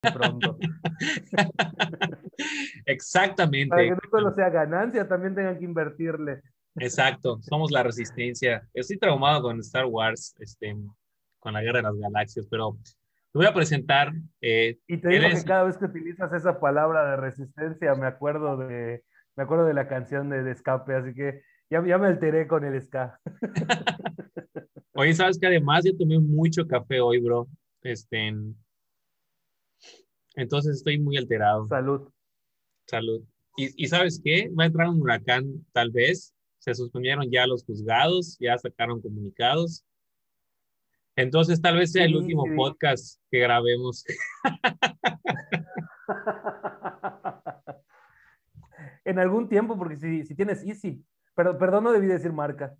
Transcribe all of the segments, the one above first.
pronto. Exactamente. Para que no solo sea ganancia, también tengan que invertirle. Exacto, somos la resistencia. Estoy traumado con Star Wars, este, con la Guerra de las Galaxias, pero te voy a presentar. Eh, y te digo que cada vez que utilizas esa palabra de resistencia, me acuerdo de, me acuerdo de la canción de, Escape, así que ya, ya me alteré con el ska. Oye, sabes que además yo tomé mucho café hoy, bro. Este, entonces estoy muy alterado. Salud. Salud. Y, y sabes qué? Va a entrar un huracán, tal vez. Se suspendieron ya los juzgados, ya sacaron comunicados. Entonces tal vez sea el último podcast que grabemos. en algún tiempo, porque si, si tienes Easy, pero perdón, no debí decir marca.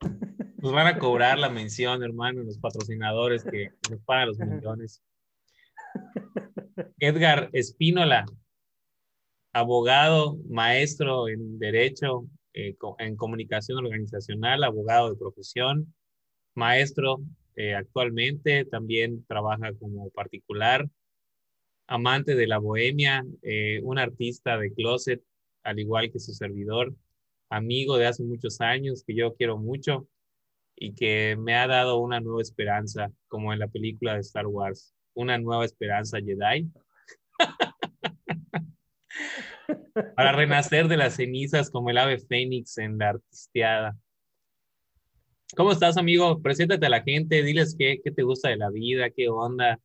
Nos van a cobrar la mención, hermano, los patrocinadores que nos pagan los millones. Edgar Espínola, abogado, maestro en Derecho, eh, en Comunicación Organizacional, abogado de profesión, maestro eh, actualmente, también trabaja como particular, amante de la bohemia, eh, un artista de closet, al igual que su servidor, amigo de hace muchos años que yo quiero mucho y que me ha dado una nueva esperanza, como en la película de Star Wars, una nueva esperanza Jedi. Para renacer de las cenizas como el ave fénix en la artisteada. ¿Cómo estás, amigo? Preséntate a la gente, diles qué, qué te gusta de la vida, qué onda.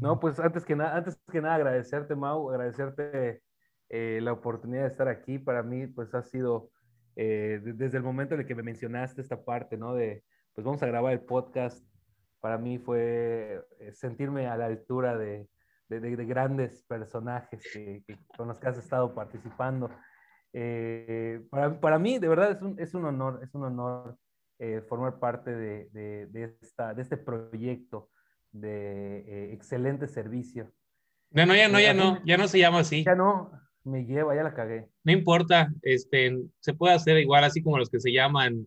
No, pues antes que nada, antes que nada agradecerte, Mau, agradecerte eh, la oportunidad de estar aquí. Para mí, pues ha sido eh, desde el momento en el que me mencionaste esta parte, ¿no? De, pues vamos a grabar el podcast. Para mí fue eh, sentirme a la altura de, de, de grandes personajes que, con los que has estado participando. para, para, mí, de verdad, es un, es un honor, es un honor eh, formar parte de, de, esta, de este proyecto de eh, excelente servicio. No, no, ya no, ya no, ya no se llama así. Ya no, me lleva, ya la cagué. No importa, este, se puede hacer igual así como los que se llaman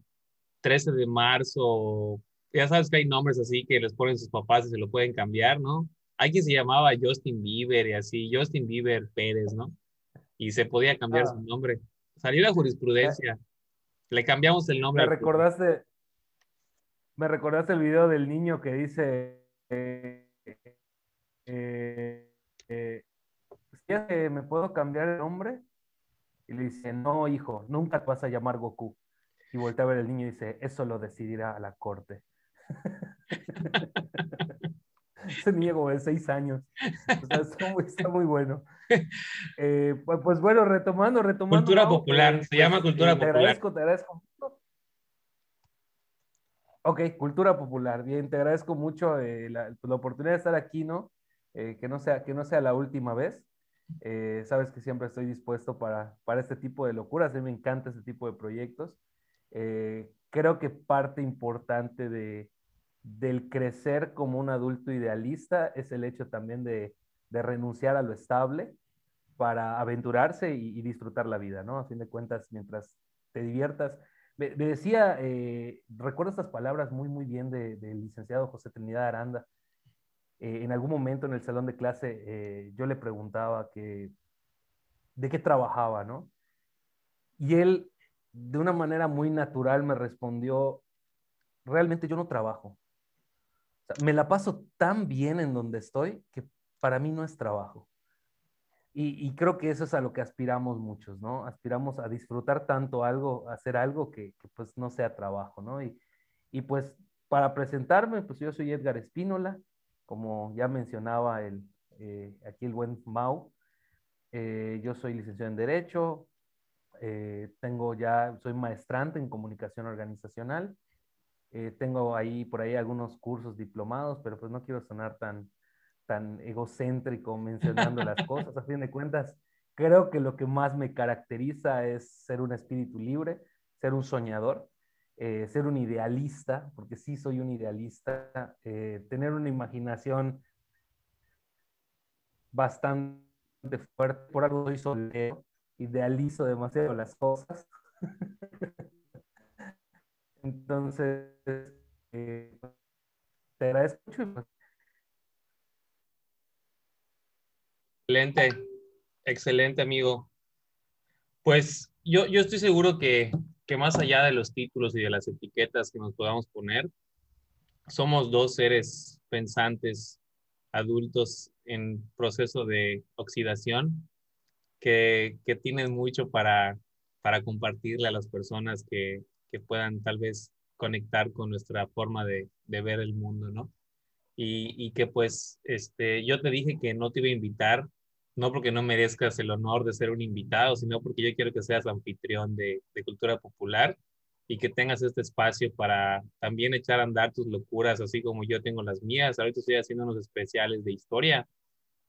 13 de marzo, ya sabes que hay nombres así que les ponen sus papás y se lo pueden cambiar, ¿no? Hay quien se llamaba Justin Bieber y así, Justin Bieber Pérez, ¿no? Y se podía cambiar ah. su nombre. Salió la jurisprudencia. Le cambiamos el nombre. Me recordaste, me recordaste el video del niño que dice, eh, eh, eh, ¿me puedo cambiar el nombre? Y le dice, no, hijo, nunca te vas a llamar Goku. Y voltea a ver el niño y dice, eso lo decidirá la corte. Ese niño como de seis años. está, muy, bueno. Pues, pues, bueno, retomando, retomando. Cultura popular, se llama pues, cultura popular. Te agradezco, te agradezco. Ok, cultura popular. Bien, te agradezco mucho eh, la, la, oportunidad de estar aquí, ¿no? Eh, que, no sea, que no sea la última vez. Eh, sabes que siempre estoy dispuesto para, para este tipo de locuras. A mí me encanta este tipo de proyectos. creo que parte importante de, del crecer como un adulto idealista es el hecho también de, de renunciar a lo estable para aventurarse y, disfrutar la vida, ¿no? A fin de cuentas, mientras te diviertas, me, decía, eh, recuerdo estas palabras muy, muy bien del licenciado José Trinidad Aranda. Eh, en algún momento en el salón de clase eh, yo le preguntaba que, de qué trabajaba, ¿no? Y él, de una manera muy natural, me respondió, realmente yo no trabajo. Me la paso tan bien en donde estoy que para mí no es trabajo. Y, creo que eso es a lo que aspiramos muchos, ¿no? Aspiramos a disfrutar tanto algo, hacer algo que, pues no sea trabajo, ¿no? Y, y, pues para presentarme, pues yo soy Edgar Espínola, como ya mencionaba el, eh, aquí el buen Mau. Eh, yo soy licenciado en Derecho, eh, tengo ya, soy maestrante en comunicación organizacional, tengo ahí por ahí algunos cursos diplomados, pero pues no quiero sonar tan, tan egocéntrico mencionando las cosas. A fin de cuentas, creo que lo que más me caracteriza es ser un espíritu libre, ser un soñador, eh, ser un idealista, porque sí soy un idealista, eh, tener una imaginación bastante fuerte, por algo soy soltero, idealizo demasiado las cosas. Entonces, eh, te agradezco mucho Excelente, excelente amigo. Pues yo, yo estoy seguro que, que más allá de los títulos y de las etiquetas que nos podamos poner, somos dos seres pensantes adultos en proceso de oxidación que, que tienen mucho para, para compartirle a las personas que, que puedan tal vez conectar con nuestra forma de, de ver el mundo, ¿no? Y, y, que pues este, yo te dije que no te iba a invitar, no porque no merezcas el honor de ser un invitado, sino porque yo quiero que seas anfitrión de, de cultura popular y que tengas este espacio para también echar a andar tus locuras, así como yo tengo las mías. Ahorita estoy haciendo unos especiales de historia,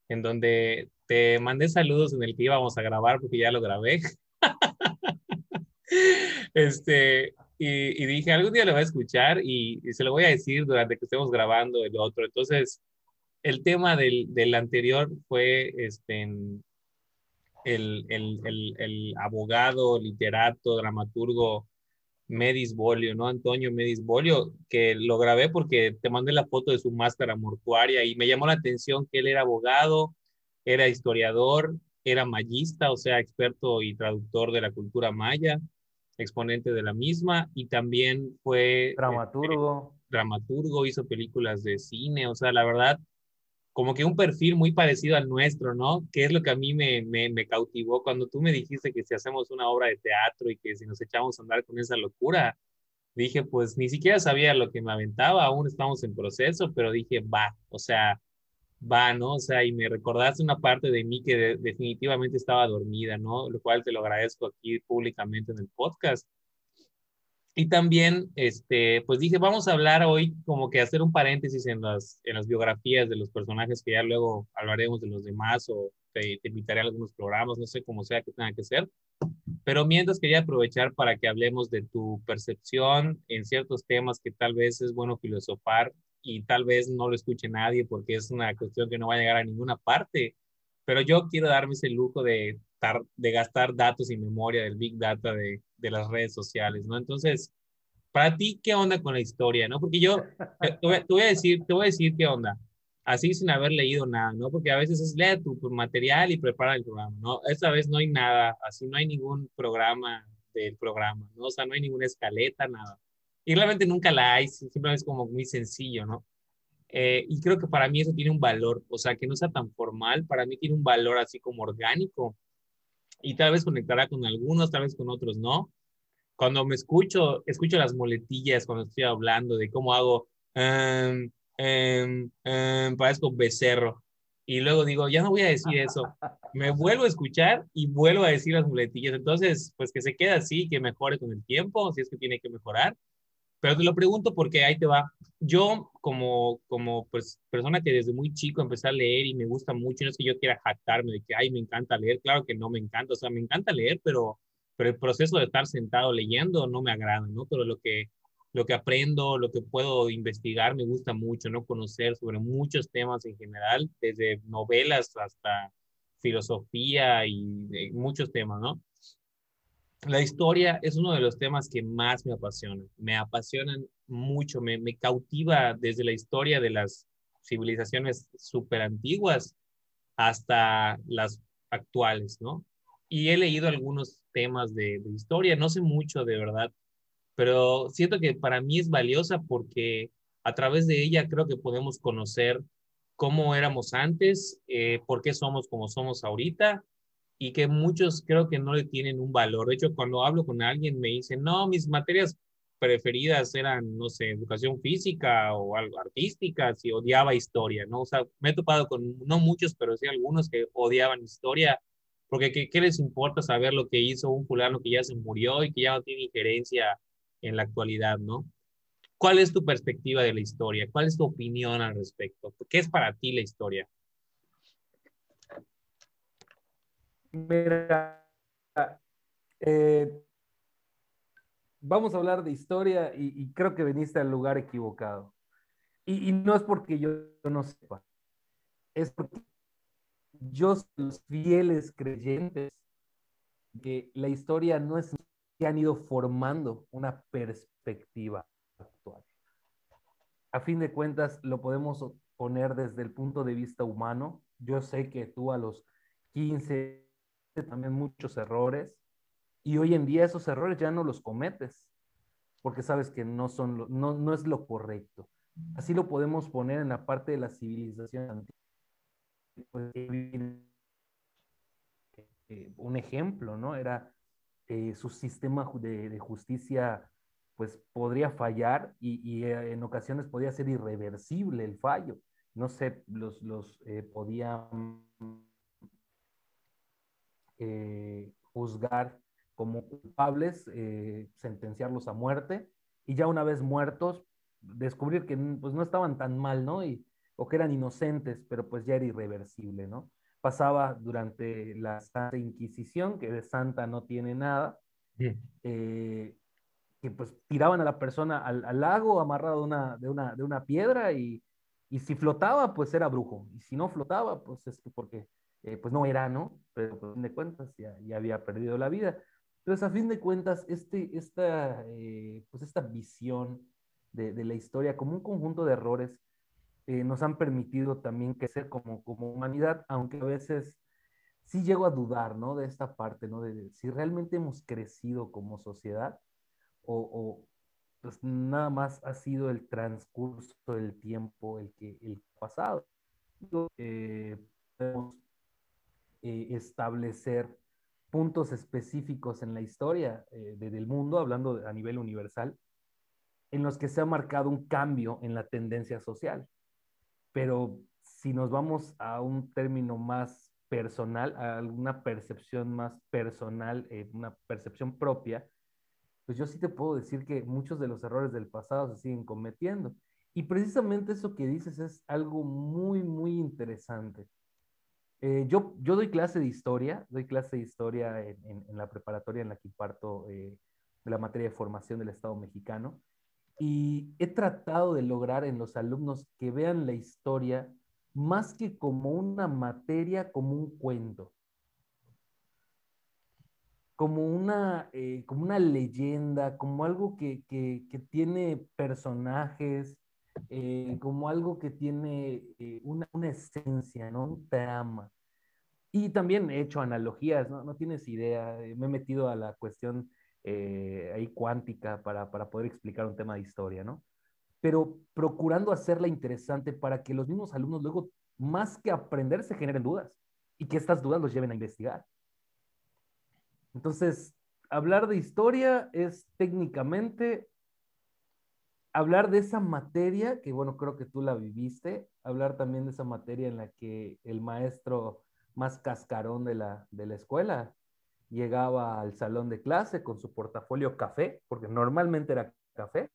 en donde te mandé saludos en el que íbamos a grabar, porque ya lo grabé. este, y, dije, algún día lo voy a escuchar y, se lo voy a decir durante que estemos grabando el otro. Entonces, el tema del, del anterior fue este, el, el, el, el abogado, literato, dramaturgo Medis Bolio, ¿no? Antonio Medis Bolio, que lo grabé porque te mandé la foto de su máscara mortuaria y me llamó la atención que él era abogado, era historiador, era mayista, o sea, experto y traductor de la cultura maya, exponente de la misma y también fue dramaturgo. Este, dramaturgo, hizo películas de cine, o sea, la verdad, como que un perfil muy parecido al nuestro, ¿no? Que es lo que a mí me, me, cautivó cuando tú me dijiste que si hacemos una obra de teatro y que si nos echamos a andar con esa locura, dije, pues ni siquiera sabía lo que me aventaba, aún estamos en proceso, pero dije, va, o sea, va, ¿no? O sea, y me recordaste una parte de mí que definitivamente estaba dormida, ¿no? Lo cual te lo agradezco aquí públicamente en el podcast. Y también, este, pues dije, vamos a hablar hoy como que hacer un paréntesis en las, en las biografías de los personajes que ya luego hablaremos de los demás o te, invitaré a algunos programas, no sé cómo sea que tenga que ser. Pero mientras quería aprovechar para que hablemos de tu percepción en ciertos temas que tal vez es bueno filosofar y tal vez no lo escuche nadie porque es una cuestión que no va a llegar a ninguna parte. Pero yo quiero darme ese lujo de, de gastar datos y memoria del Big Data de, de las redes sociales, ¿no? Entonces, para ti, ¿qué onda con la historia, no? Porque yo te, voy, a decir, te voy a decir qué onda, así sin haber leído nada, ¿no? Porque a veces es lee tu, material y prepara el programa, ¿no? Esta vez no hay nada, así no hay ningún programa del programa, ¿no? O sea, no hay ninguna escaleta, nada. Y realmente nunca la hay, simplemente es como muy sencillo, ¿no? Eh, y creo que para mí eso tiene un valor, o sea, que no sea tan formal, para mí tiene un valor así como orgánico, y tal vez conectará con algunos, tal vez con otros no. Cuando me escucho, escucho las moletillas cuando estoy hablando de cómo hago, um, um, parezco becerro. Y luego digo, ya no voy a decir eso. Me vuelvo a escuchar y vuelvo a decir las muletillas. Entonces, pues que se quede así, que mejore con el tiempo, si es que tiene que mejorar. Pero te lo pregunto porque ahí te va. Yo, como, como pues, persona que desde muy chico empecé a leer y me gusta mucho, no es que yo quiera jactarme de que, ay, me encanta leer. Claro que no me encanta, o sea, me encanta leer, pero, pero el proceso de estar sentado leyendo no me agrada, ¿no? Pero lo que, lo que aprendo, lo que puedo investigar, me gusta mucho, ¿no? Conocer sobre muchos temas en general, desde novelas hasta filosofía y muchos temas, ¿no? La historia es uno de los temas que más me apasionan. Me apasionan mucho, me, cautiva desde la historia de las civilizaciones súper antiguas hasta las actuales, ¿no? Y he leído algunos temas de, de, historia, no sé mucho de verdad, pero siento que para mí es valiosa porque a través de ella creo que podemos conocer cómo éramos antes, eh, por qué somos como somos ahorita y que muchos creo que no le tienen un valor. De hecho, cuando hablo con alguien me dicen, no, mis materias preferidas eran, no sé, educación física o algo artística, si odiaba historia, ¿no? O sea, me he topado con, no muchos, pero sí algunos que odiaban historia, porque ¿qué, qué les importa saber lo que hizo un fulano que ya se murió y que ya no tiene injerencia en la actualidad, ¿no? ¿Cuál es tu perspectiva de la historia? ¿Cuál es tu opinión al respecto? ¿Qué es para ti la historia? Mira, eh, vamos a hablar de historia y, creo que veniste al lugar equivocado. Y, no es porque yo, no sepa, es porque yo soy los fieles creyentes que la historia no es que han ido formando una perspectiva actual. A fin de cuentas, lo podemos poner desde el punto de vista humano, yo sé que tú a los 15 también muchos errores y hoy en día esos errores ya no los cometes porque sabes que no, son no, no es lo correcto. Así lo podemos poner en la parte de la civilización antigua. Pues, eh, un ejemplo, ¿no? Era eh, su sistema de, justicia, pues podría fallar y, eh, en ocasiones podía ser irreversible el fallo. No sé, los, los podían juzgar como culpables, sentenciarlos a muerte y ya una vez muertos, descubrir que pues, no estaban tan mal, ¿no? Y, o que eran inocentes, pero pues ya era irreversible, ¿no? pasaba durante la Santa Inquisición, que de santa no tiene nada, eh, que pues tiraban a la persona al, lago amarrado de una, de una, de una piedra y, y, si flotaba, pues era brujo, y si no flotaba, pues es que porque eh, pues no era, ¿no? Pero a fin de cuentas ya, ya, había perdido la vida. Entonces, a fin de cuentas, este, esta, eh, pues esta visión de, de la historia como un conjunto de errores eh, nos han permitido también crecer como, como humanidad, aunque a veces sí llego a dudar, ¿no? De esta parte, ¿no? De, si realmente hemos crecido como sociedad o, o, pues nada más ha sido el transcurso del tiempo el que el pasado. Eh, podemos eh, establecer puntos específicos en la historia del mundo, hablando a nivel universal, en los que se ha marcado un cambio en la tendencia social pero si nos vamos a un término más personal, a alguna percepción más personal, eh, una percepción propia, pues yo sí te puedo decir que muchos de los errores del pasado se siguen cometiendo. Y precisamente eso que dices es algo muy, muy interesante. Eh, yo, yo doy clase de historia, doy clase de historia en, la preparatoria en la que imparto eh, la materia de formación del Estado mexicano. Y he tratado de lograr en los alumnos que vean la historia más que como una materia, como un cuento, como una, eh, como una leyenda, como algo que, tiene personajes, eh, como algo que tiene eh, una, esencia, ¿no? Un trama. Y también he hecho analogías, ¿no? No tienes idea, me he metido a la cuestión eh, ahí cuántica para, para poder explicar un tema de historia, ¿no? Pero procurando hacerla interesante para que los mismos alumnos luego, más que aprender, se generen dudas y que estas dudas los lleven a investigar. Entonces, hablar de historia es técnicamente hablar de esa materia, que bueno, creo que tú la viviste, hablar también de esa materia en la que el maestro más cascarón de la, de la escuela llegaba al salón de clase con su portafolio café, porque normalmente era café,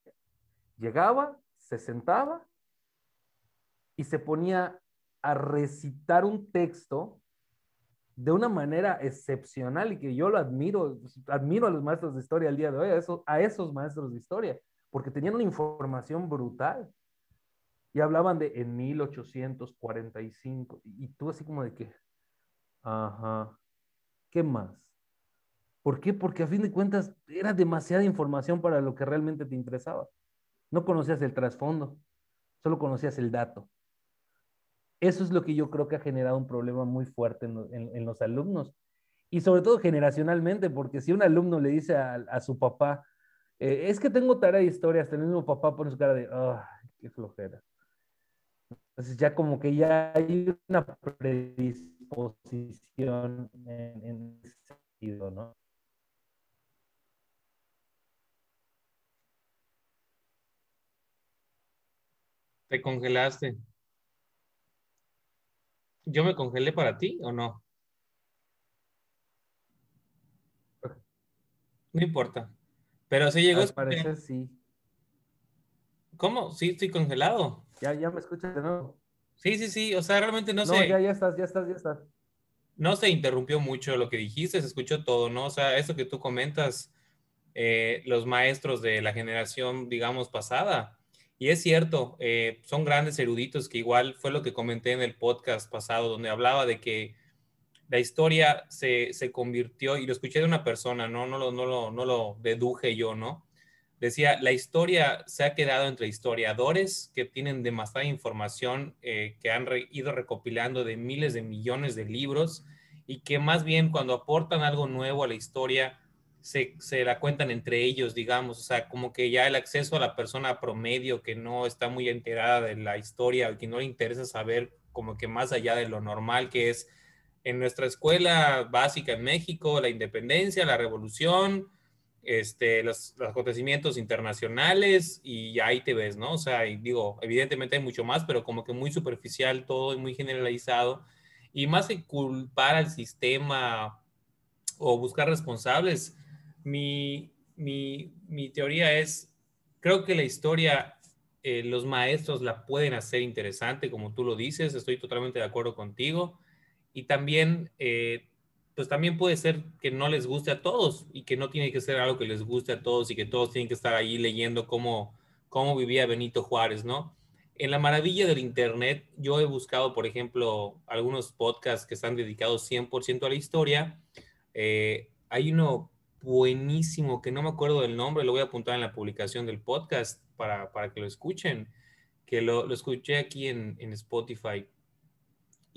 llegaba, se sentaba y se ponía a recitar un texto de una manera excepcional y que yo lo admiro, admiro a los maestros de historia al día de hoy, a esos, a esos maestros de historia, porque tenían una información brutal. Y hablaban de en 1845, y tú así como de que, ajá, ¿qué más? ¿Por qué? Porque a fin de cuentas era demasiada información para lo que realmente te interesaba. No conocías el trasfondo, solo conocías el dato. Eso es lo que yo creo que ha generado un problema muy fuerte en, los alumnos y sobre todo generacionalmente, porque si un alumno le dice a, su papá, eh, es que tengo tarea de historia, hasta el mismo papá pone su cara de, ¡ay, qué flojera! Entonces ya como que ya hay una predisposición en, en ese sentido, ¿no? Te congelaste. ¿Yo me congelé para ti o no? No importa. Pero sí llegó. Al parecer sí. ¿Cómo? Sí, estoy congelado. Ya, ya me escuchas de nuevo. Sí, sí, sí. O sea, realmente no, sé. No, ya, ya estás, ya estás, ya estás. No se interrumpió mucho lo que dijiste, se escuchó todo, ¿no? O sea, eso que tú comentas, eh, los maestros de la generación, digamos, pasada, y es cierto, eh, son grandes eruditos que igual fue lo que comenté en el podcast pasado, donde hablaba de que la historia se, se convirtió, y lo escuché de una persona, ¿no? No lo, no, lo, no lo deduje yo, ¿no? decía, la historia se ha quedado entre historiadores que tienen demasiada información eh, que han ido recopilando de miles de millones de libros y que más bien cuando aportan algo nuevo a la historia, se, se, la cuentan entre ellos, digamos, o sea, como que ya el acceso a la persona promedio que no está muy enterada de la historia o que no le interesa saber como que más allá de lo normal que es en nuestra escuela básica en México, la independencia, la revolución, este, los, acontecimientos internacionales y ahí te ves, ¿no? O sea, digo, evidentemente hay mucho más, pero como que muy superficial todo y muy generalizado. Y más que culpar al sistema o buscar responsables, mi, mi, mi teoría es, creo que la historia, eh, los maestros la pueden hacer interesante, como tú lo dices, estoy totalmente de acuerdo contigo. Y también eh, pues también puede ser que no les guste a todos y que no tiene que ser algo que les guste a todos y que todos tienen que estar ahí leyendo cómo, cómo vivía Benito Juárez, ¿no? En la maravilla del Internet, yo he buscado, por ejemplo, algunos podcasts que están dedicados 100% a la historia. Eh, hay uno buenísimo que no me acuerdo del nombre, lo voy a apuntar en la publicación del podcast para, para que lo escuchen, que lo, lo escuché aquí en, en Spotify.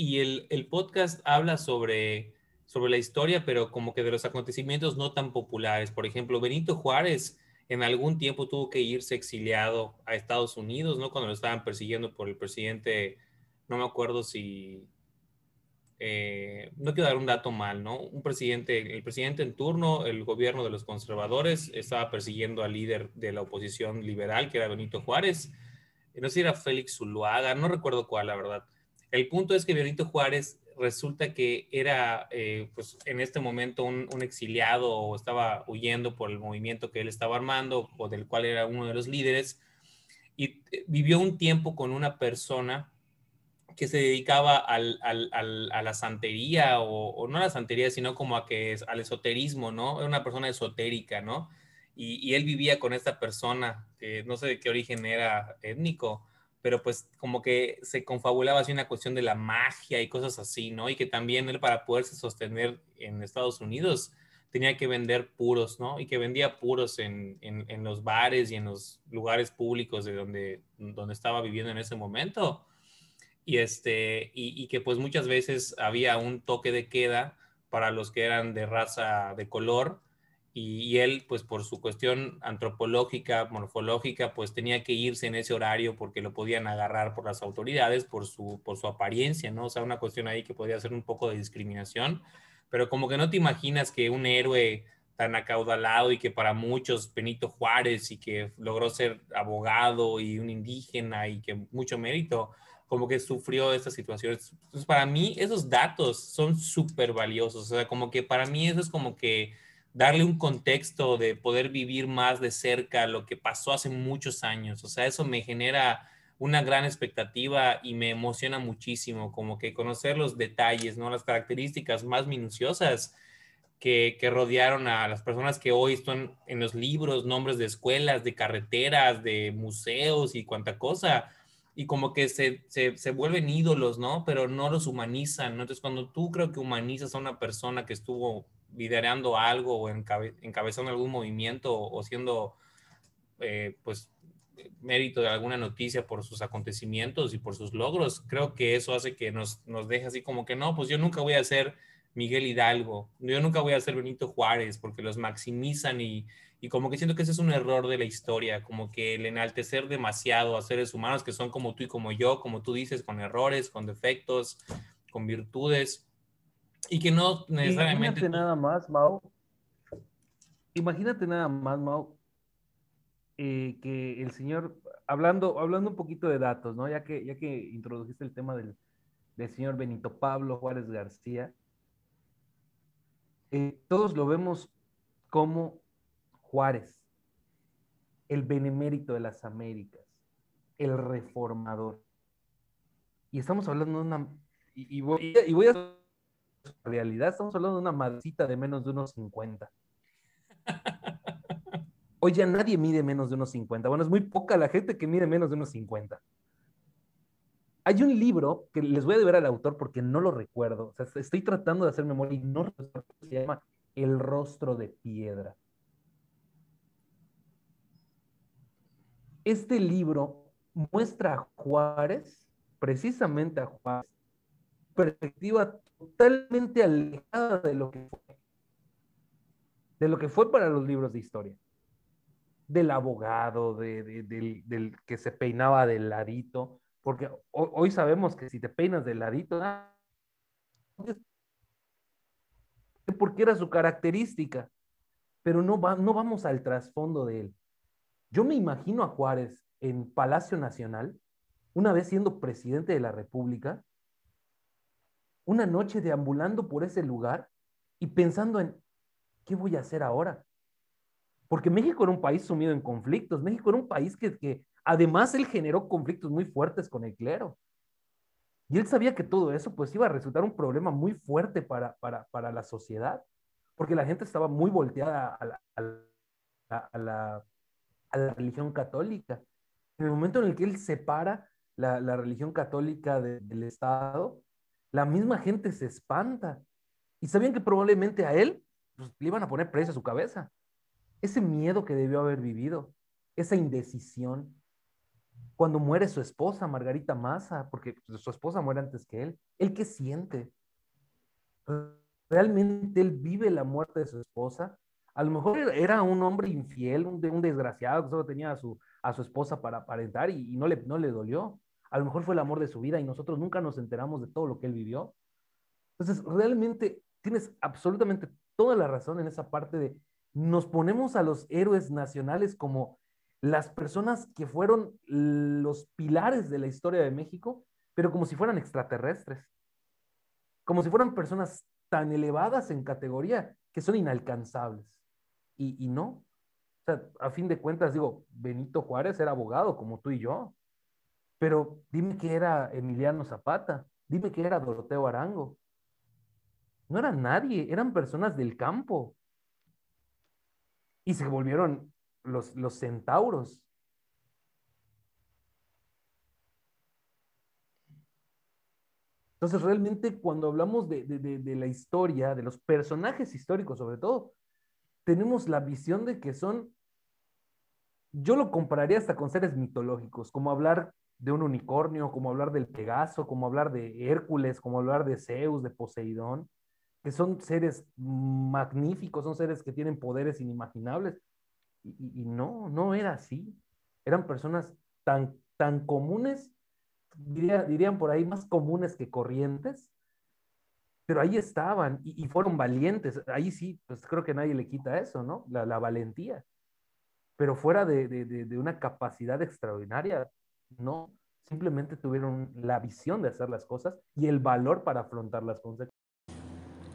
Y el, podcast habla sobre sobre la historia, pero como que de los acontecimientos no tan populares. Por ejemplo, Benito Juárez en algún tiempo tuvo que irse exiliado a Estados Unidos, ¿no? Cuando lo estaban persiguiendo por el presidente, no me acuerdo si, eh, no quiero dar un dato mal, ¿no? Un presidente, el presidente en turno, el gobierno de los conservadores, estaba persiguiendo al líder de la oposición liberal, que era Benito Juárez. No sé si era Félix Zuluaga, no recuerdo cuál, la verdad. El punto es que Benito Juárez resulta que era, eh, pues en este momento, un, exiliado o estaba huyendo por el movimiento que él estaba armando o del cual era uno de los líderes y vivió un tiempo con una persona que se dedicaba al, a la santería o, no a la santería, sino como a que es al esoterismo, ¿no? Era una persona esotérica, ¿no? Y, él vivía con esta persona, no sé de qué origen era étnico, pero pues como que se confabulaba así una cuestión de la magia y cosas así, ¿no? Y que también él para poderse sostener en Estados Unidos tenía que vender puros, ¿no? Y que vendía puros en, en, los bares y en los lugares públicos de donde, donde estaba viviendo en ese momento. Y, este, y, y que pues muchas veces había un toque de queda para los que eran de raza de color y, él, pues por su cuestión antropológica, morfológica, pues tenía que irse en ese horario porque lo podían agarrar por las autoridades, por su, por su apariencia, ¿no? O sea, una cuestión ahí que podía ser un poco de discriminación, pero como que no te imaginas que un héroe tan acaudalado y que para muchos Benito Juárez y que logró ser abogado y un indígena y que mucho mérito, como que sufrió estas situaciones. Entonces, para mí esos datos son súper valiosos, o sea, como que para mí eso es como que darle un contexto de poder vivir más de cerca lo que pasó hace muchos años. O sea, eso me genera una gran expectativa y me emociona muchísimo, como que conocer los detalles, ¿no? Las características más minuciosas que, rodearon a las personas que hoy están en los libros, nombres de escuelas, de carreteras, de museos y cuanta cosa. Y como que se, se, se vuelven ídolos, ¿no? Pero no los humanizan. Entonces, cuando tú creo que humanizas a una persona que estuvo liderando algo o encabezando algún movimiento o siendo, eh, pues, mérito de alguna noticia por sus acontecimientos y por sus logros, creo que eso hace que nos, nos deje así como que no, pues yo nunca voy a ser Miguel Hidalgo, yo nunca voy a ser Benito Juárez, porque los maximizan y, y como que siento que ese es un error de la historia, como que el enaltecer demasiado a seres humanos que son como tú y como yo, como tú dices, con errores, con defectos, con virtudes, y que no necesariamente... Imagínate nada más, Mau. Imagínate nada más, Mau, eh, que el señor, hablando, hablando un poquito de datos, ¿no? Ya que, ya que introdujiste el tema del, del señor Benito Pablo Juárez García, eh, todos lo vemos como Juárez, el benemérito de las Américas, el reformador. Y estamos hablando de una... Y, y, voy, y voy a realidad estamos hablando de una madrecita de menos de unos 50. Hoy ya nadie mide menos de unos 50. Bueno, es muy poca la gente que mide menos de unos 50. Hay un libro que les voy a deber al autor porque no lo recuerdo. O sea, estoy tratando de hacer memoria y no Se llama El rostro de piedra. este libro muestra a Juárez, precisamente a Juárez, perspectiva totalmente alejada de lo que fue, de lo que fue para los libros de historia, del abogado, del, que se peinaba del ladito, porque hoy, sabemos que si te peinas del ladito, ah, porque era su característica, pero no, va, no vamos al trasfondo de él. Yo me imagino a Juárez en Palacio Nacional, una vez siendo presidente de la República, una noche deambulando por ese lugar y pensando en, ¿qué voy a hacer ahora? Porque México era un país sumido en conflictos, México era un país que, que además él generó conflictos muy fuertes con el clero. Y él sabía que todo eso pues iba a resultar un problema muy fuerte para, para, la sociedad, porque la gente estaba muy volteada a la, a la, a la religión católica. En el momento en el que él separa la religión católica del Estado, la misma gente se espanta. Y sabían que probablemente a él pues, le iban a poner precio a su cabeza. Ese miedo que debió haber vivido, esa indecisión. Cuando muere su esposa, Margarita Massa, porque su esposa muere antes que él, ¿él qué siente? ¿Realmente él vive la muerte de su esposa? A lo mejor era un hombre infiel, un, un desgraciado que solo tenía a su, a su esposa para aparentar y, y no, le, no le dolió a lo mejor fue el amor de su vida y nosotros nunca nos enteramos de todo lo que él vivió. Entonces, realmente tienes absolutamente toda la razón en esa parte de nos ponemos a los héroes nacionales como las personas que fueron los pilares de la historia de México, pero como si fueran extraterrestres, como si fueran personas tan elevadas en categoría que son inalcanzables. Y, no. O sea, a fin de cuentas, digo, Benito Juárez era abogado como tú y yo. Pero dime que era Emiliano Zapata, dime que era Doroteo Arango. No era nadie, eran personas del campo. Y se volvieron los, los centauros. Entonces, realmente cuando hablamos de, de, la historia, de los personajes históricos sobre todo, tenemos la visión de que son, yo lo compararía hasta con seres mitológicos, como hablar de un unicornio, como hablar del Pegaso, como hablar de Hércules, como hablar de Zeus, de Poseidón, que son seres magníficos, son seres que tienen poderes inimaginables. Y, no, no era así. Eran personas tan, tan comunes, dirían por ahí, más comunes que corrientes, pero ahí estaban y, fueron valientes. Ahí sí, pues creo que nadie le quita eso, ¿no? La, valentía. Pero fuera de, de una capacidad extraordinaria, no, simplemente tuvieron la visión de hacer las cosas y el valor para afrontar las consecuencias.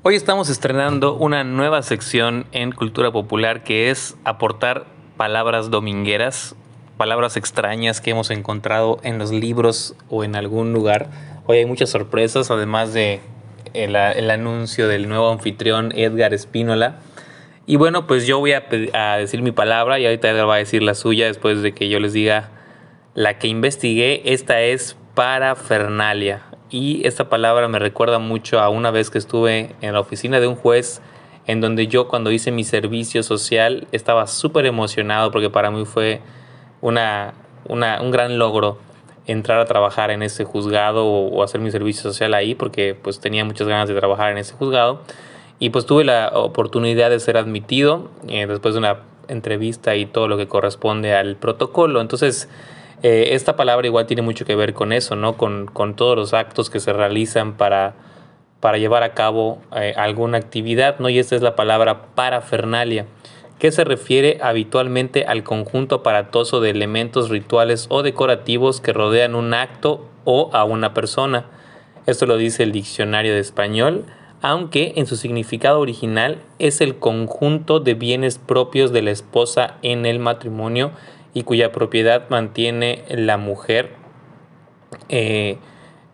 Hoy estamos estrenando una nueva sección en Cultura Popular que es aportar palabras domingueras, palabras extrañas que hemos encontrado en los libros o en algún lugar. Hoy hay muchas sorpresas, además de el, anuncio del nuevo anfitrión Edgar Espínola. Y bueno, pues yo voy a, a, decir mi palabra y ahorita Edgar va a decir la suya después de que yo les diga la que investigué, esta es parafernalia. Y esta palabra me recuerda mucho a una vez que estuve en la oficina de un juez en donde yo cuando hice mi servicio social estaba súper emocionado porque para mí fue una, un gran logro entrar a trabajar en ese juzgado o, hacer mi servicio social ahí porque pues tenía muchas ganas de trabajar en ese juzgado y pues tuve la oportunidad de ser admitido eh, después de una entrevista y todo lo que corresponde al protocolo. Entonces eh, esta palabra igual tiene mucho que ver con eso, ¿no? Con, todos los actos que se realizan para, para llevar a cabo eh, alguna actividad, ¿no? Y esta es la palabra parafernalia, que se refiere habitualmente al conjunto aparatoso de elementos rituales o decorativos que rodean un acto o a una persona. Esto lo dice el diccionario de español, aunque en su significado original es el conjunto de bienes propios de la esposa en el matrimonio y cuya propiedad mantiene la mujer eh,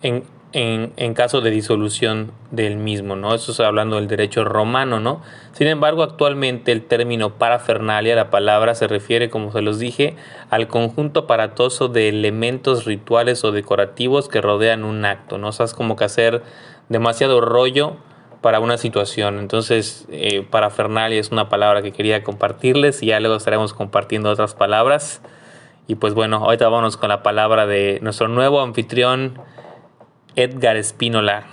en, en, caso de disolución del mismo, ¿no? Eso está hablando del derecho romano, ¿no? Sin embargo, actualmente el término parafernalia, la palabra se refiere, como se los dije, al conjunto aparatoso de elementos rituales o decorativos que rodean un acto, ¿no? O sea, es como que hacer demasiado rollo para una situación. Entonces, eh, parafernalia es una palabra que quería compartirles y ya luego estaremos compartiendo otras palabras. Y pues bueno, ahorita vamos con la palabra de nuestro nuevo anfitrión, Edgar Espínola.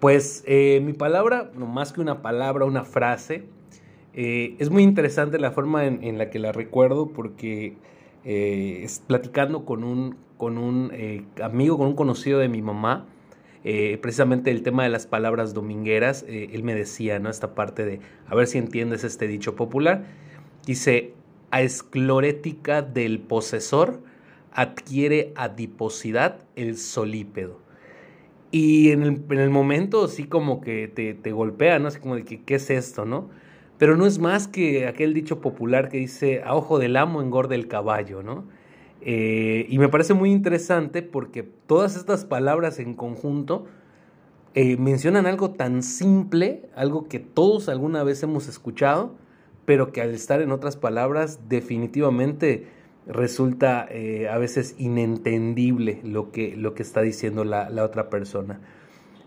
Pues eh, mi palabra, no más que una palabra, una frase, eh, es muy interesante la forma en, la que la recuerdo porque eh, es platicando con un, con un amigo, con un conocido de mi mamá, precisamente el tema de las palabras domingueras, él me decía, ¿no? Esta parte de, a ver si entiendes este dicho popular, dice, a esclerótica del posesor adquiere adiposidad el solípedo. Y en el, momento sí como que te, golpea, ¿no? Así como de que, ¿qué es esto, no? Pero no es más que aquel dicho popular que dice, a ojo del amo engorda el caballo, ¿no? Eh, y me parece muy interesante porque todas estas palabras en conjunto eh, mencionan algo tan simple, algo que todos alguna vez hemos escuchado, pero que al estar en otras palabras definitivamente resulta eh, a veces inentendible lo que, lo que está diciendo la, otra persona.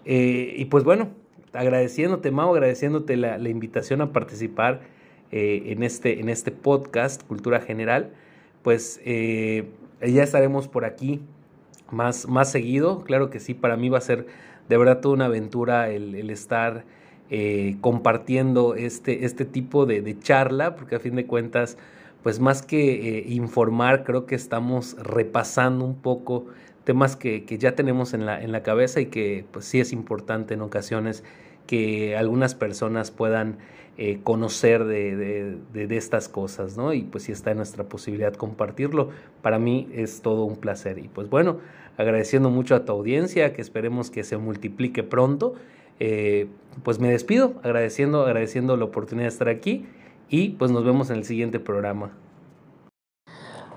Y pues bueno, agradeciéndote, Mau, agradeciéndote la, invitación a participar en, este, en este podcast, Cultura General, pues ya estaremos por aquí más, más seguido. Claro que sí, para mí va a ser de verdad toda una aventura el, estar compartiendo este, este tipo de, charla, porque a fin de cuentas, pues más que eh, informar, creo que estamos repasando un poco temas que, ya tenemos en la, en la cabeza y que pues sí es importante en ocasiones que algunas personas puedan eh, conocer de, estas cosas, ¿no? Y pues si está en nuestra posibilidad compartirlo, para mí es todo un placer. Y pues bueno, agradeciendo mucho a tu audiencia, que esperemos que se multiplique pronto, eh, pues me despido, agradeciendo, agradeciendo la oportunidad de estar aquí y pues nos vemos en el siguiente programa.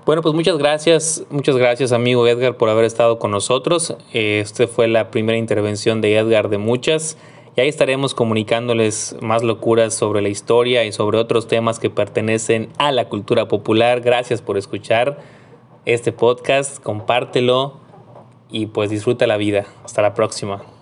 Bueno, pues muchas gracias, muchas gracias amigo Edgar por haber estado con nosotros. Esta fue la primera intervención de Edgar de muchas. Y ahí estaremos comunicándoles más locuras sobre la historia y sobre otros temas que pertenecen a la cultura popular. Gracias por escuchar este podcast, compártelo y pues disfruta la vida. Hasta la próxima.